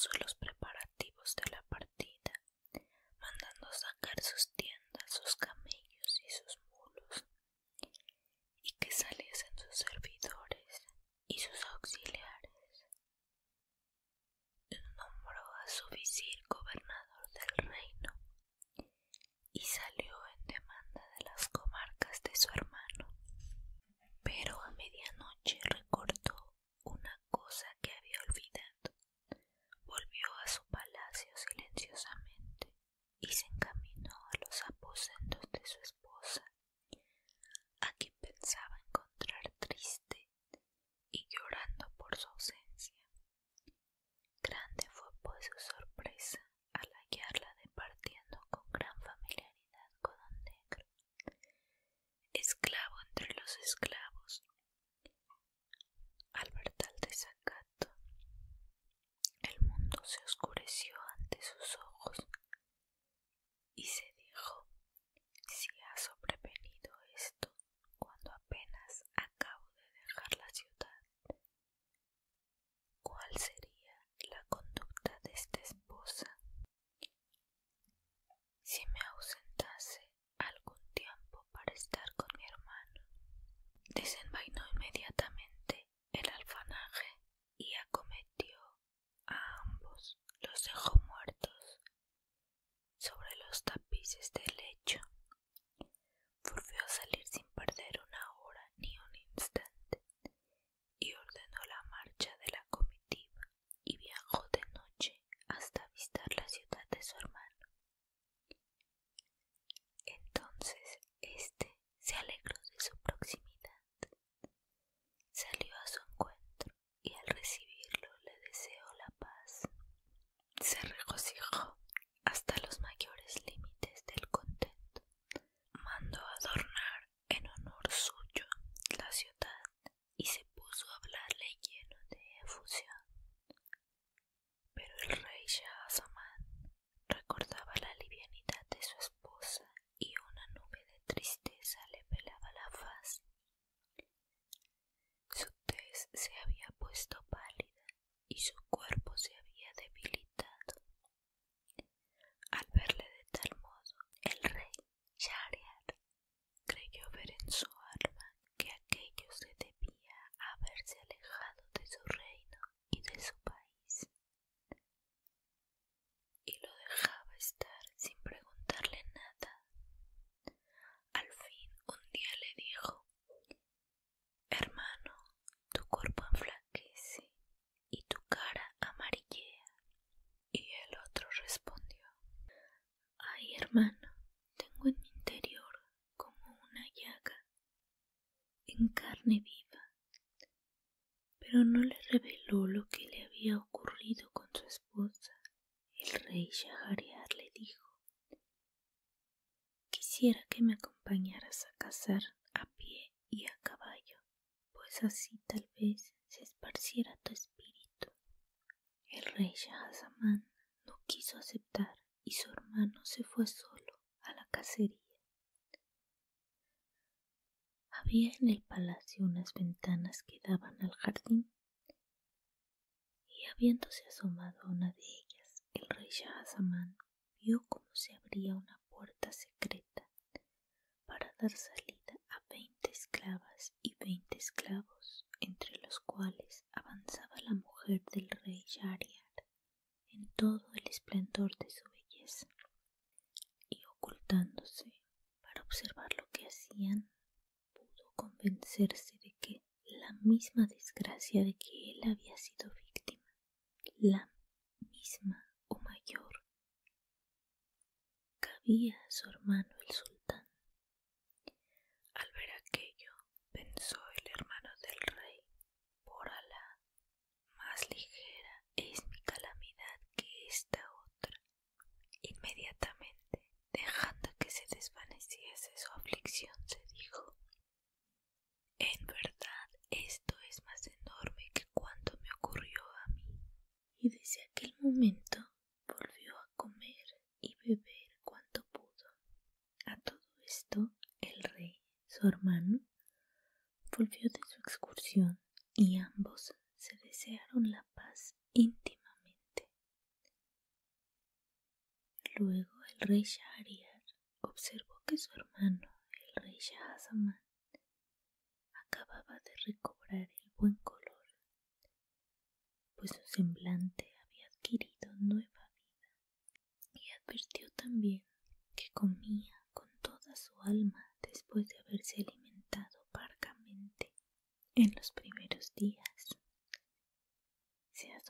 Puso en carne viva, pero no le reveló lo que le había ocurrido con su esposa. El rey Shahriar le dijo, quisiera que me acompañaras a cazar a pie y a caballo, pues así tal vez se esparciera tu espíritu. El rey Shahzaman no quiso aceptar y su hermano se fue solo a la cacería. Había en el palacio unas ventanas que daban al jardín, y habiéndose asomado a una de ellas, el rey Shahzaman vio cómo se abría una puerta secreta para dar salida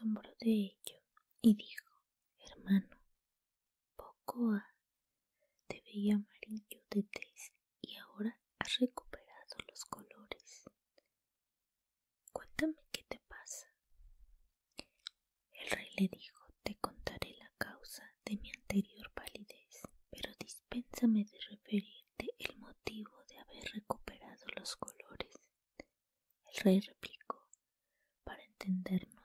asombró de ello y dijo, hermano, poco ha, te veía amarillo de tez y ahora has recuperado los colores. Cuéntame qué te pasa. El rey le dijo, te contaré la causa de mi anterior palidez, pero dispénsame de referirte el motivo de haber recuperado los colores. El rey replicó, para entendernos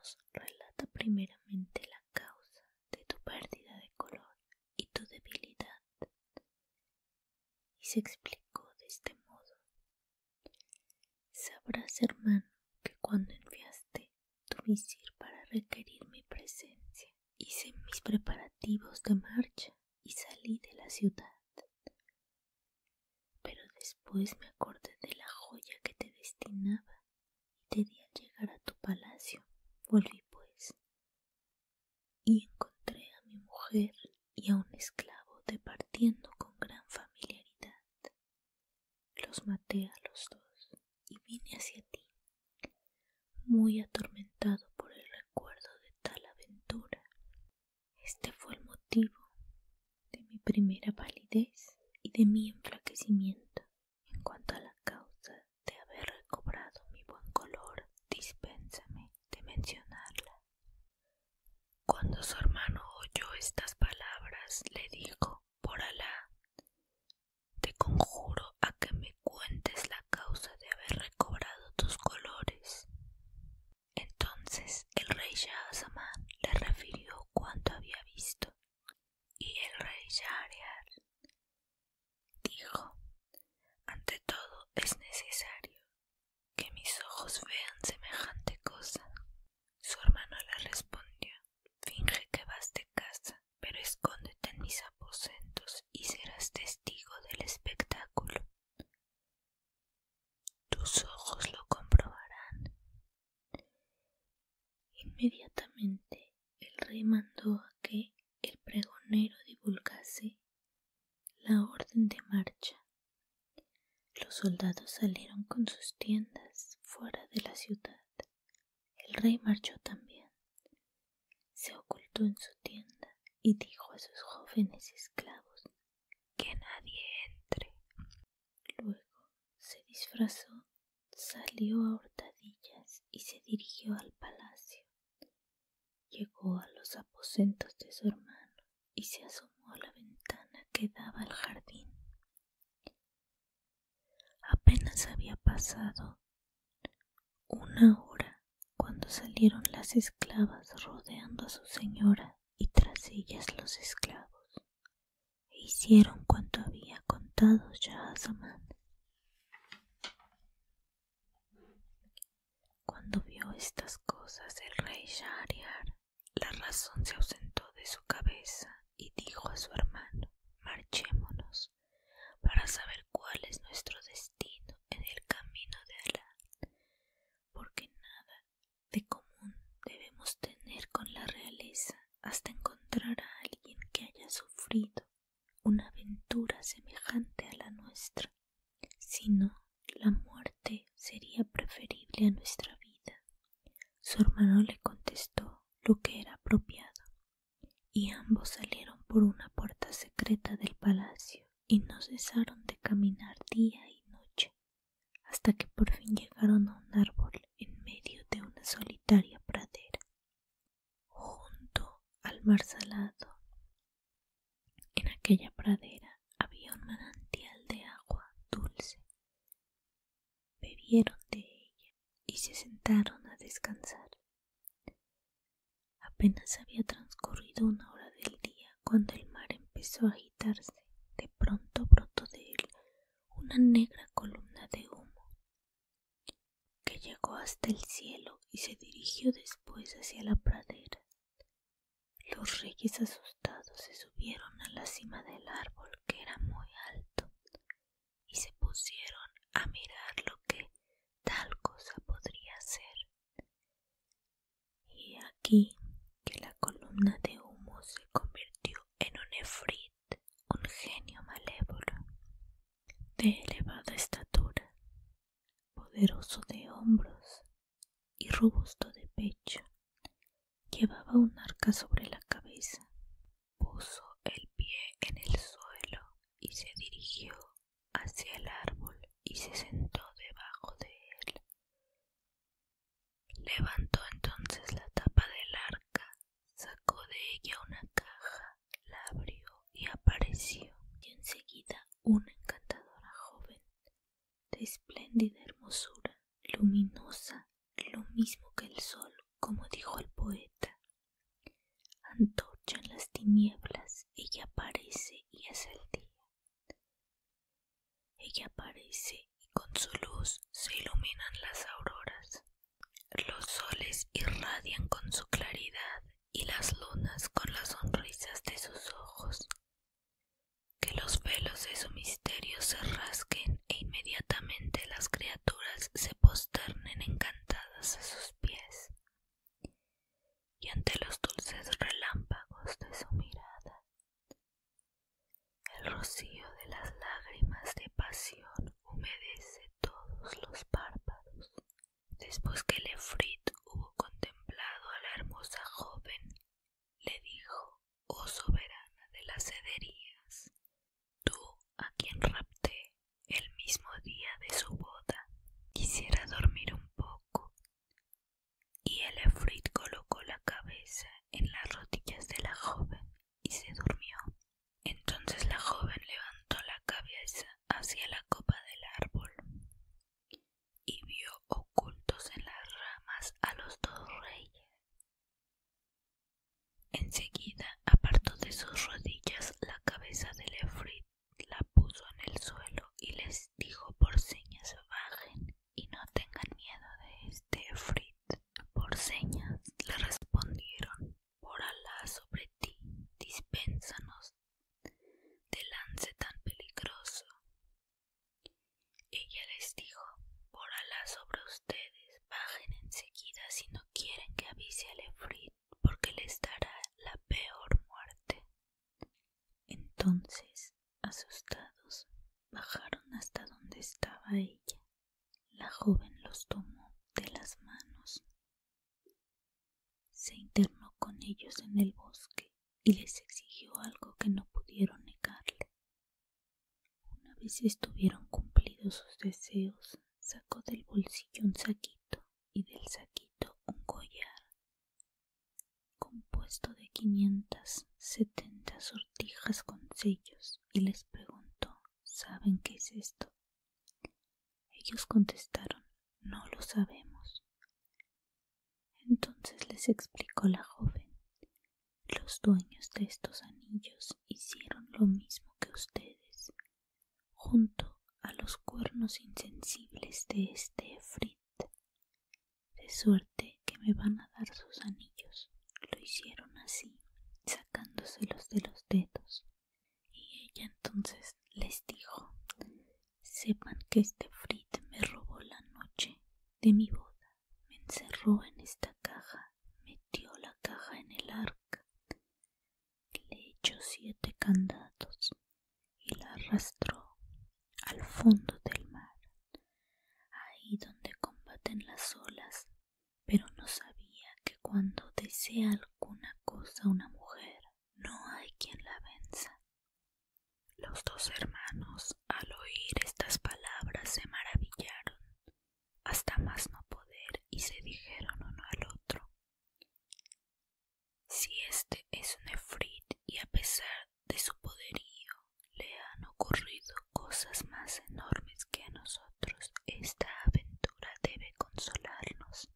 primeramente la causa de tu pérdida de color y tu debilidad. Y se explicó de este modo. Sabrás, hermano, que cuando enviaste tu visir para requerir всегда la orden de marcha. Los soldados salieron con sus tiendas fuera de la ciudad. El rey marchó también. Se ocultó en su tienda y dijo a sus jóvenes esclavos que nadie entre. Luego se disfrazó, salió a hurtadillas y se dirigió al palacio. Llegó a los aposentos de su hermano y se asomó que daba al jardín. Apenas había pasado una hora cuando salieron las esclavas rodeando a su señora y tras ellas los esclavos. E hicieron cuanto había contado ya a Samán. Cuando vio estas cosas el rey Shahriar, la razón se ausentó de su cabeza y dijo a su hermano marchémonos para saber cuál es nuestro destino en el camino de Alá, porque nada de común debemos tener con la realeza hasta encontrar a alguien que haya sufrido hasta que por fin llegaron Key. mismo que el sol, como dijo el poeta. Antorcha en las tinieblas, ella aparece y es el día. Ella aparece y con su luz se iluminan las auroras. Los soles irradian con su claridad y las lunas con las sonrisas de sus ojos. Que los velos de su misterio se rasquen e inmediatamente las criaturas con sellos y les preguntó ¿Saben qué es esto? Ellos contestaron No lo sabemos. Entonces les explicó la joven Los dueños de estos anillos hicieron lo mismo que ustedes, junto a los cuernos insensibles de este Efrit, de suerte que me van a dar sus anillos. Lo hicieron así, sacándoselos de los dedos. Y ella entonces les dijo, sepan que este Frit me robó la noche de mi boda, me encerró en esta caja, metió la caja en el arca, le echó siete candados y la arrastró al fondo del mar, ahí donde combaten las olas, pero no sabía que cuando desea alguna cosa una Los dos hermanos, al oír estas palabras, se maravillaron hasta más no poder y se dijeron uno al otro si este es un efrit y a pesar de su poderío le han ocurrido cosas más enormes que a nosotros, esta aventura debe consolarnos.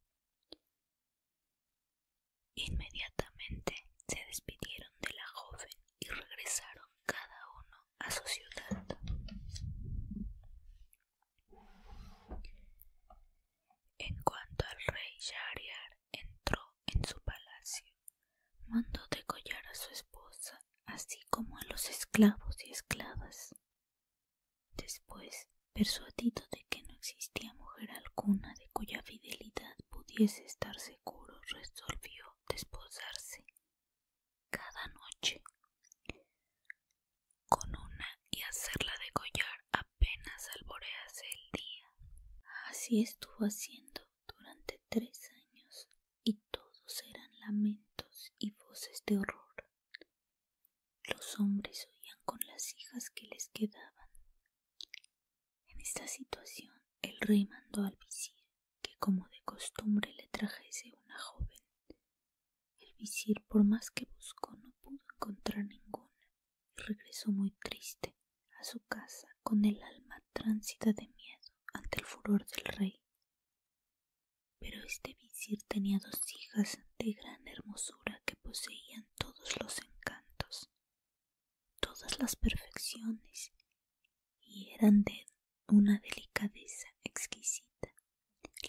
Inmediatamente se despidieron de la joven y regresaron cada uno a su ciudad. En cuanto al rey Shahriar entró en su palacio, mandó degollar a su esposa, así como a los esclavos y esclavas. Después, persuadido de que no existía mujer alguna de cuya fidelidad pudiese estar seguro, resolvió desposarse cada noche con una y hacerla degollar apenas alborease el día. Así estuvo haciendo durante tres años y todos eran lamentos y voces de horror. Los hombres oían con las hijas que les quedaban. En esta situación el rey mandó al visir que como de costumbre le trajese una joven. El visir por más que buscó no pudo encontrar ninguna y regresó muy triste a su casa con el alma tránsita de miedo ante el furor del rey. Pero este visir tenía dos hijas de gran hermosura que poseían todos los encantos, todas las perfecciones, y eran de una delicadeza exquisita.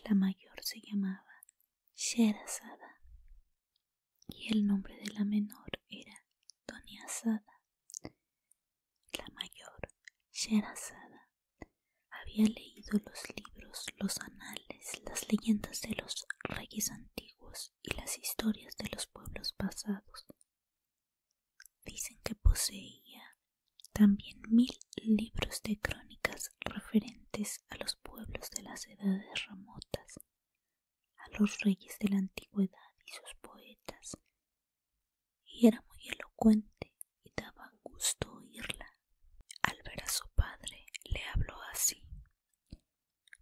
La mayor se llamaba Sherazada y el nombre de la menor era Doña Sada. La mayor, Sherazada, había leído los libros, los anales, las leyendas de los reyes antiguos y las historias de los pueblos pasados. Dicen que poseía también mil libros de crónicas referentes a los pueblos de las edades remotas, a los reyes de la antigüedad y sus poetas, y era muy elocuente y daba gusto oírla. Al ver a su padre le habló así.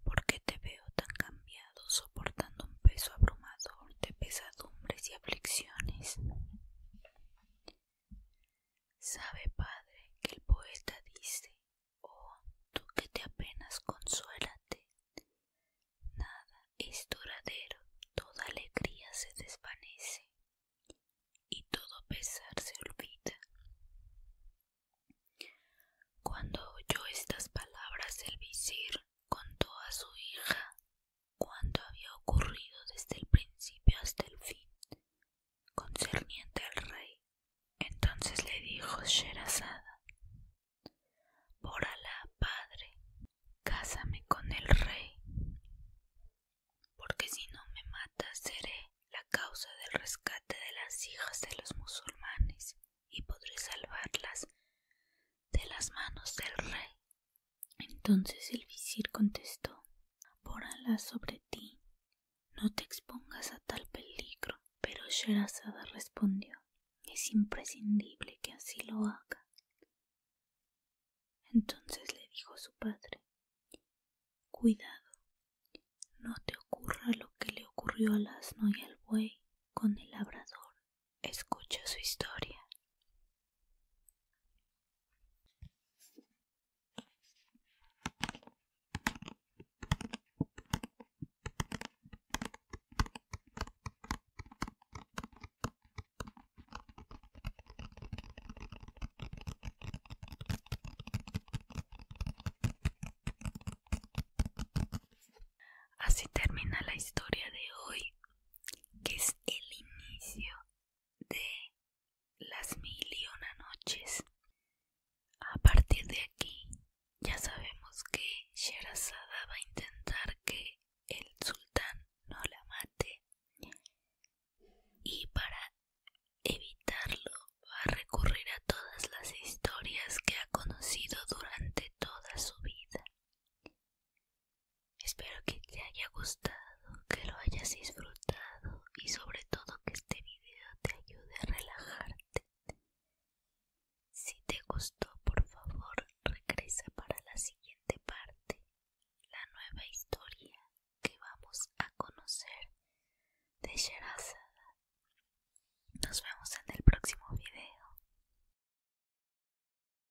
¿Por qué te veo tan cambiado soportando un peso abrumador de pesadumbres y aflicciones? Sabe, padre, que el poeta dice, oh, tú que te apenas consuélate. Nada es duradero, toda alegría se desvanece y todo pesar se olvida. Cuando oyó estas palabras el visir contó a su hija cuanto había ocurrido desde el principio hasta el fin concerniente al rey. Entonces le dijo Sherazada, por Alá, padre, cásame con el rey, porque si no me matas seré la causa del rescate de las hijas de los musulmanes y podré salvarlas de las manos del rey. Entonces el visir contestó, por Alá sobre ti, no te expongas a tal peligro. Pero Sherazada respondió, es imprescindible que así lo haga. Entonces le dijo su padre, cuidado, no te ocurra lo que le ocurrió al asno y al buey con el labrador.